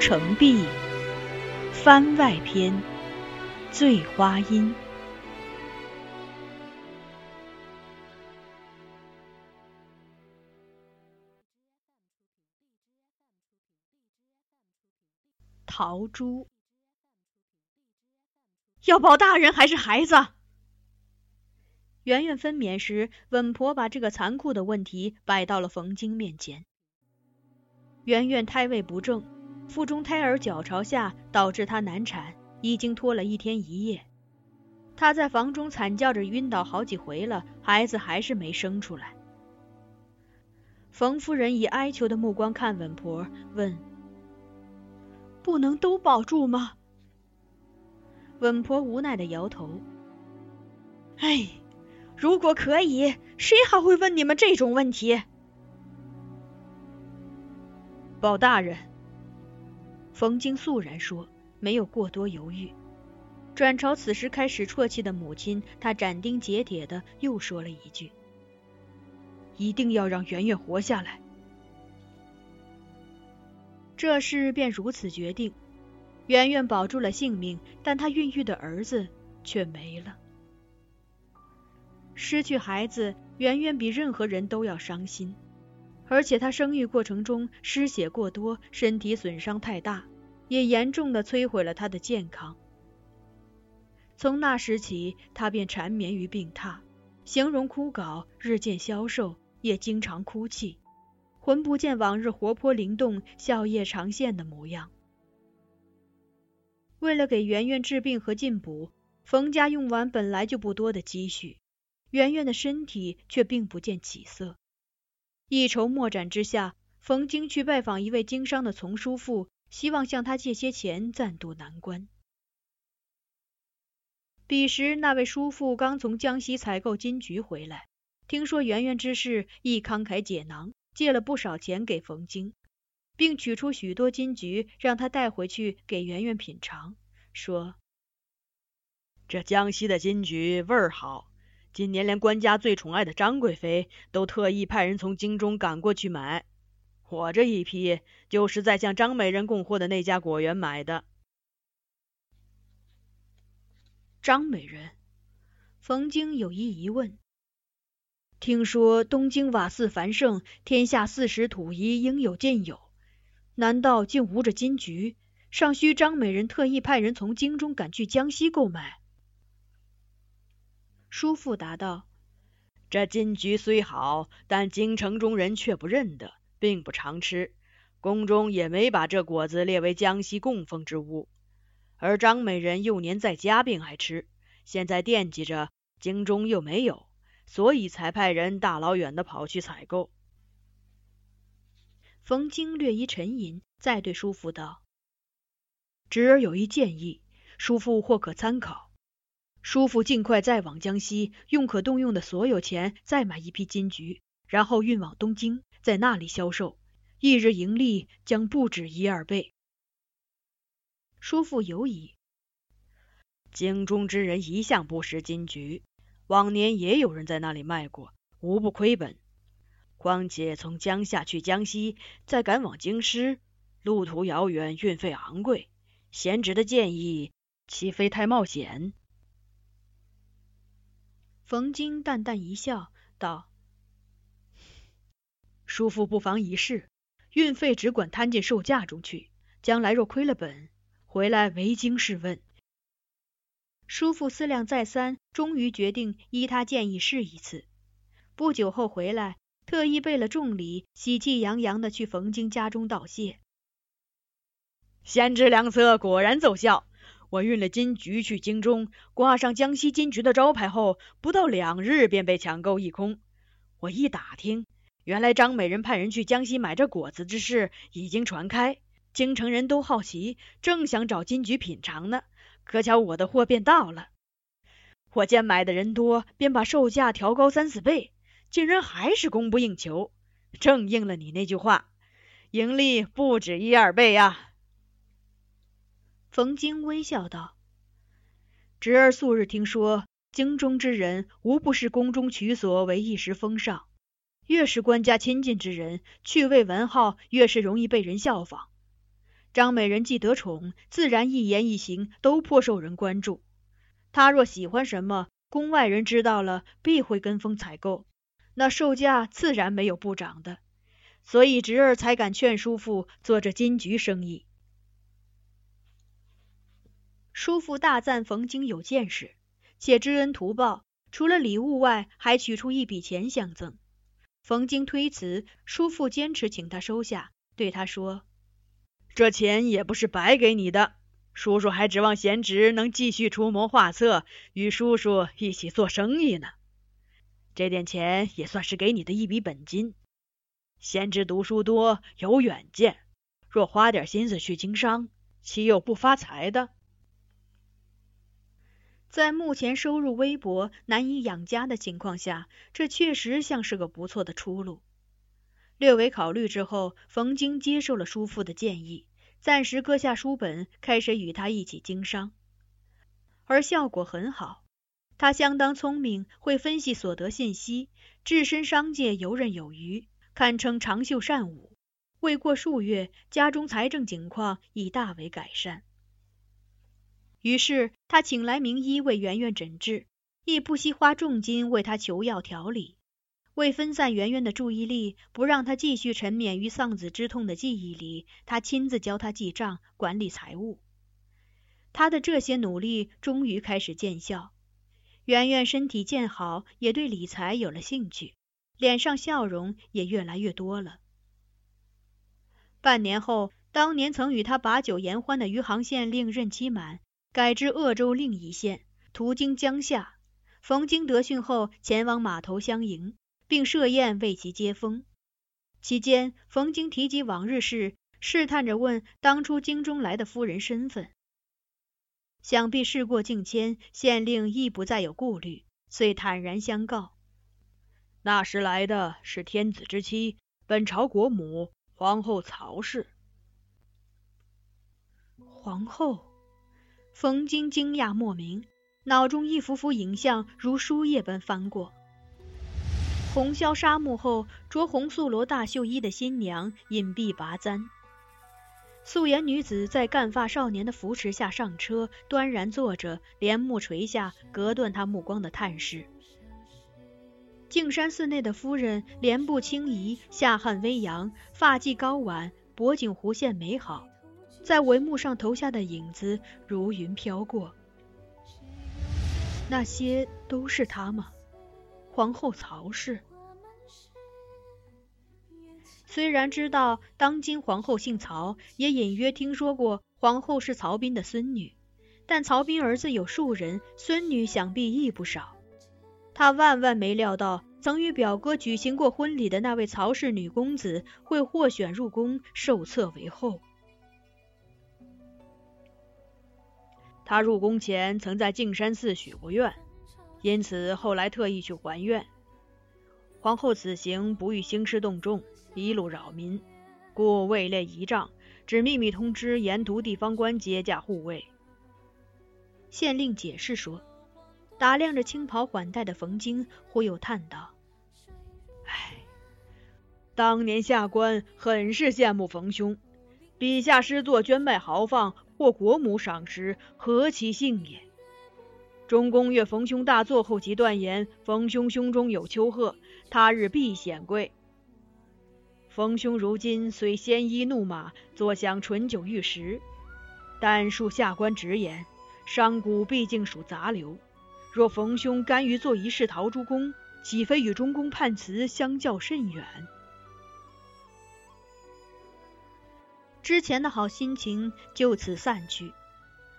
孤城闭，番外篇，醉花阴。陶朱，要保大人还是孩子？圆圆分娩时，稳婆把这个残酷的问题摆到了冯京面前。圆圆胎位不正，腹中胎儿脚朝下，导致她难产，已经拖了一天一夜。她在房中惨叫着晕倒好几回了，孩子还是没生出来。冯夫人以哀求的目光看稳婆，问：“不能都保住吗？”稳婆无奈的摇头：“哎。”如果可以，谁还会问你们这种问题？宝大人，冯京肃然说，没有过多犹豫。转朝此时开始啜泣的母亲，他斩钉截铁的又说了一句：“一定要让圆圆活下来。”这事便如此决定。圆圆保住了性命，但她孕育的儿子却没了。失去孩子圆圆比任何人都要伤心，而且她生育过程中失血过多，身体损伤太大，也严重的摧毁了她的健康。从那时起，她便缠绵于病榻，形容枯槁，日渐消瘦，也经常哭泣，浑不见往日活泼灵动、笑靥常现的模样。为了给圆圆治病和进补，冯家用完本来就不多的积蓄。圆圆的身体却并不见起色，一筹莫展之下，冯京去拜访一位经商的丛叔父，希望向他借些钱暂渡难关。彼时那位叔父刚从江西采购金桔回来，听说圆圆之事，亦慷慨解囊，借了不少钱给冯京，并取出许多金桔让他带回去给圆圆品尝，说：“这江西的金桔味儿好。”今年连官家最宠爱的张贵妃都特意派人从京中赶过去买，我这一批就是在向张美人供货的那家果园买的。张美人，冯京有一疑问：听说东京瓦肆繁盛，天下四时土衣应有尽有，难道竟无这金桔？尚需张美人特意派人从京中赶去江西购买？叔父答道：“这金桔虽好，但京城中人却不认得，并不常吃。宫中也没把这果子列为江西供奉之物。而张美人幼年在家便爱吃，现在惦记着京中又没有，所以才派人大老远的跑去采购。”冯京略一沉吟，再对叔父道：“侄儿有一建议，叔父或可参考。”叔父尽快再往江西，用可动用的所有钱再买一批金桔，然后运往东京，在那里销售，一日盈利将不止一二倍。叔父犹疑，京中之人一向不识金桔，往年也有人在那里卖过，无不亏本。况且从江夏去江西，再赶往京师，路途遥远，运费昂贵，贤侄的建议岂非太冒险？冯京淡淡一笑，道：“叔父不妨一试，运费只管摊进售价中去，将来若亏了本，回来唯经试问。”叔父思量再三，终于决定依他建议试一次。不久后回来，特意备了重礼，喜气洋洋的去冯京家中道谢。贤侄良策果然奏效。我运了金桔去京中，挂上江西金桔的招牌后，不到两日便被抢购一空。我一打听，原来张美人派人去江西买这果子之事已经传开，京城人都好奇，正想找金桔品尝呢。可巧我的货便到了，我见买的人多，便把售价调高三四倍，竟然还是供不应求，正应了你那句话，盈利不止一二倍呀。冯京微笑道：“侄儿素日听说，京中之人无不是宫中取所为一时风尚，越是官家亲近之人，趣味文好，越是容易被人效仿。张美人既得宠，自然一言一行都颇受人关注。她若喜欢什么，宫外人知道了，必会跟风采购，那售价自然没有不涨的。所以侄儿才敢劝叔父做这金桔生意。叔父大赞冯京有见识，且知恩图报，除了礼物外，还取出一笔钱相赠。冯京推辞，叔父坚持请他收下，对他说：“这钱也不是白给你的，叔叔还指望贤侄能继续出谋划策，与叔叔一起做生意呢。这点钱也算是给你的一笔本金。贤侄读书多，有远见，若花点心思去经商，岂有不发财的？”在目前收入微薄、难以养家的情况下，这确实像是个不错的出路。略微考虑之后，冯京接受了叔父的建议，暂时搁下书本，开始与他一起经商，而效果很好。他相当聪明，会分析所得信息，置身商界游刃有余，堪称长袖善舞。未过数月，家中财政情况已大为改善。于是他请来名医为圆圆诊治，亦不惜花重金为他求药调理。为分散圆圆的注意力，不让她继续沉湎于丧子之痛的记忆里，他亲自教她记账、管理财务。他的这些努力终于开始见效，圆圆身体渐好，也对理财有了兴趣，脸上笑容也越来越多了。半年后，当年曾与他把酒言欢的余杭县令任期满。改至鄂州另一县，途经江夏，冯京得讯后前往码头相迎，并设宴为其接风。期间，冯京提及往日事，试探着问当初京中来的夫人身份。想必事过境迁，县令亦不再有顾虑，遂坦然相告：那时来的是天子之妻，本朝国母皇后曹氏。皇后。冯京惊讶莫名，脑中一幅幅影像如书页般翻过。红霄沙漠后，着红素罗大袖衣的新娘隐蔽拔簪，素颜女子在干发少年的扶持下上车，端然坐着，帘幕垂下，隔断他目光的探视。径山寺内的夫人莲步轻移，下颔微扬，发髻高挽，脖颈弧线美好。在帷幕上投下的影子如云飘过，那些都是他吗？皇后曹氏。虽然知道当今皇后姓曹，也隐约听说过皇后是曹彬的孙女，但曹彬儿子有数人，孙女想必亦不少。他万万没料到，曾与表哥举行过婚礼的那位曹氏女公子，会获选入宫，受册为后。他入宫前曾在径山寺许过愿，因此后来特意去还愿。皇后此行不欲兴师动众，一路扰民，故未列仪仗，只秘密通知沿途地方官接驾护卫。县令解释说，打量着青袍缓带的冯京，忽又叹道：“唉，当年下官很是羡慕冯兄，笔下诗作捐卖豪放。”获国母赏识，何其幸也！中宫阅冯兄大作后，即断言冯兄胸中有丘壑，他日必显贵。冯兄如今虽鲜衣怒马，坐享醇酒玉食，但恕下官直言，商贾毕竟属杂流。若冯兄甘于做一世陶朱公，岂非与中宫判词相较甚远？之前的好心情就此散去。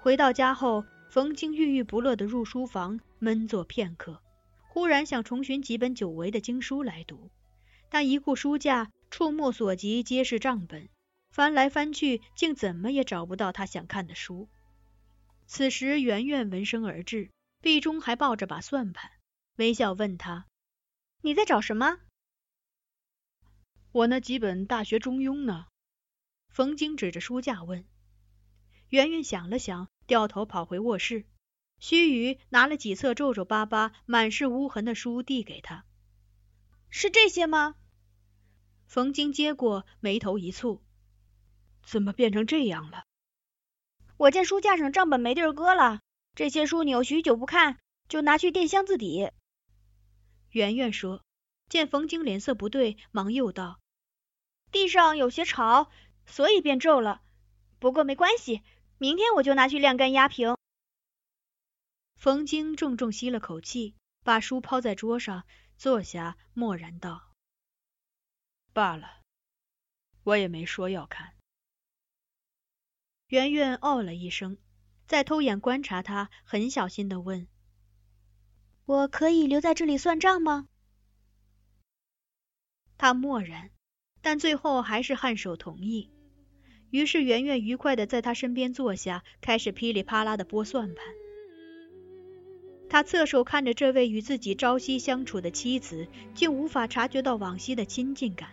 回到家后，冯京郁郁不乐地入书房闷坐片刻，忽然想重寻几本久违的经书来读，但一顾书架，触目所及皆是账本，翻来翻去，竟怎么也找不到他想看的书。此时，圆圆闻声而至，臂中还抱着把算盘，微笑问他：“你在找什么？”“我那几本《大学》《中庸》呢？”冯京指着书架问：“圆圆想了想，掉头跑回卧室。须臾，拿了几册皱皱巴巴、满是污痕的书递给他。是这些吗？”冯京接过，眉头一蹙：“怎么变成这样了？我见书架上账本没地儿搁了，这些书你又许久不看，就拿去垫箱子底。圆圆说。见冯京脸色不对，忙又道：“地上有些潮，所以变皱了。不过没关系，明天我就拿去晾干压平。”冯京重重吸了口气，把书抛在桌上，坐下，默然道：“罢了，我也没说要看。”圆圆哦了一声，再偷眼观察他，很小心的问：“我可以留在这里算账吗？”他默然，但最后还是颔首同意。于是圆圆愉快的在他身边坐下，开始噼里啪啦的拨算盘。他侧手看着这位与自己朝夕相处的妻子，竟无法察觉到往昔的亲近感。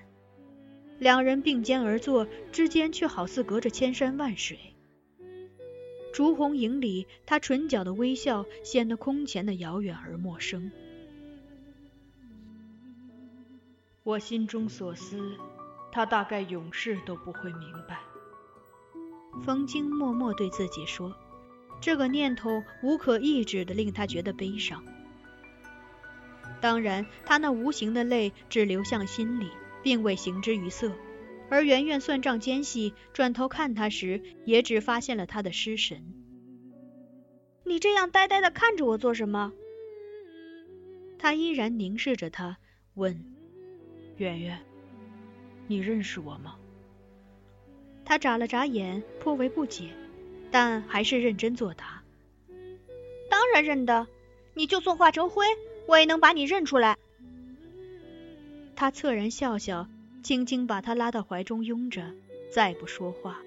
两人并肩而坐，之间却好似隔着千山万水。烛红影里，他唇角的微笑显得空前的遥远而陌生。我心中所思，他大概永世都不会明白。冯京默默对自己说，这个念头无可抑制的令他觉得悲伤。当然，他那无形的泪只流向心里，并未形之于色。而圆圆算账间隙，转头看他时，也只发现了他的失神。你这样呆呆的看着我做什么？他依然凝视着他，问。圆圆，你认识我吗？他眨了眨眼，颇为不解，但还是认真作答。当然认得，你就算化成灰，我也能把你认出来。他侧然笑笑，轻轻把他拉到怀中拥着，再不说话。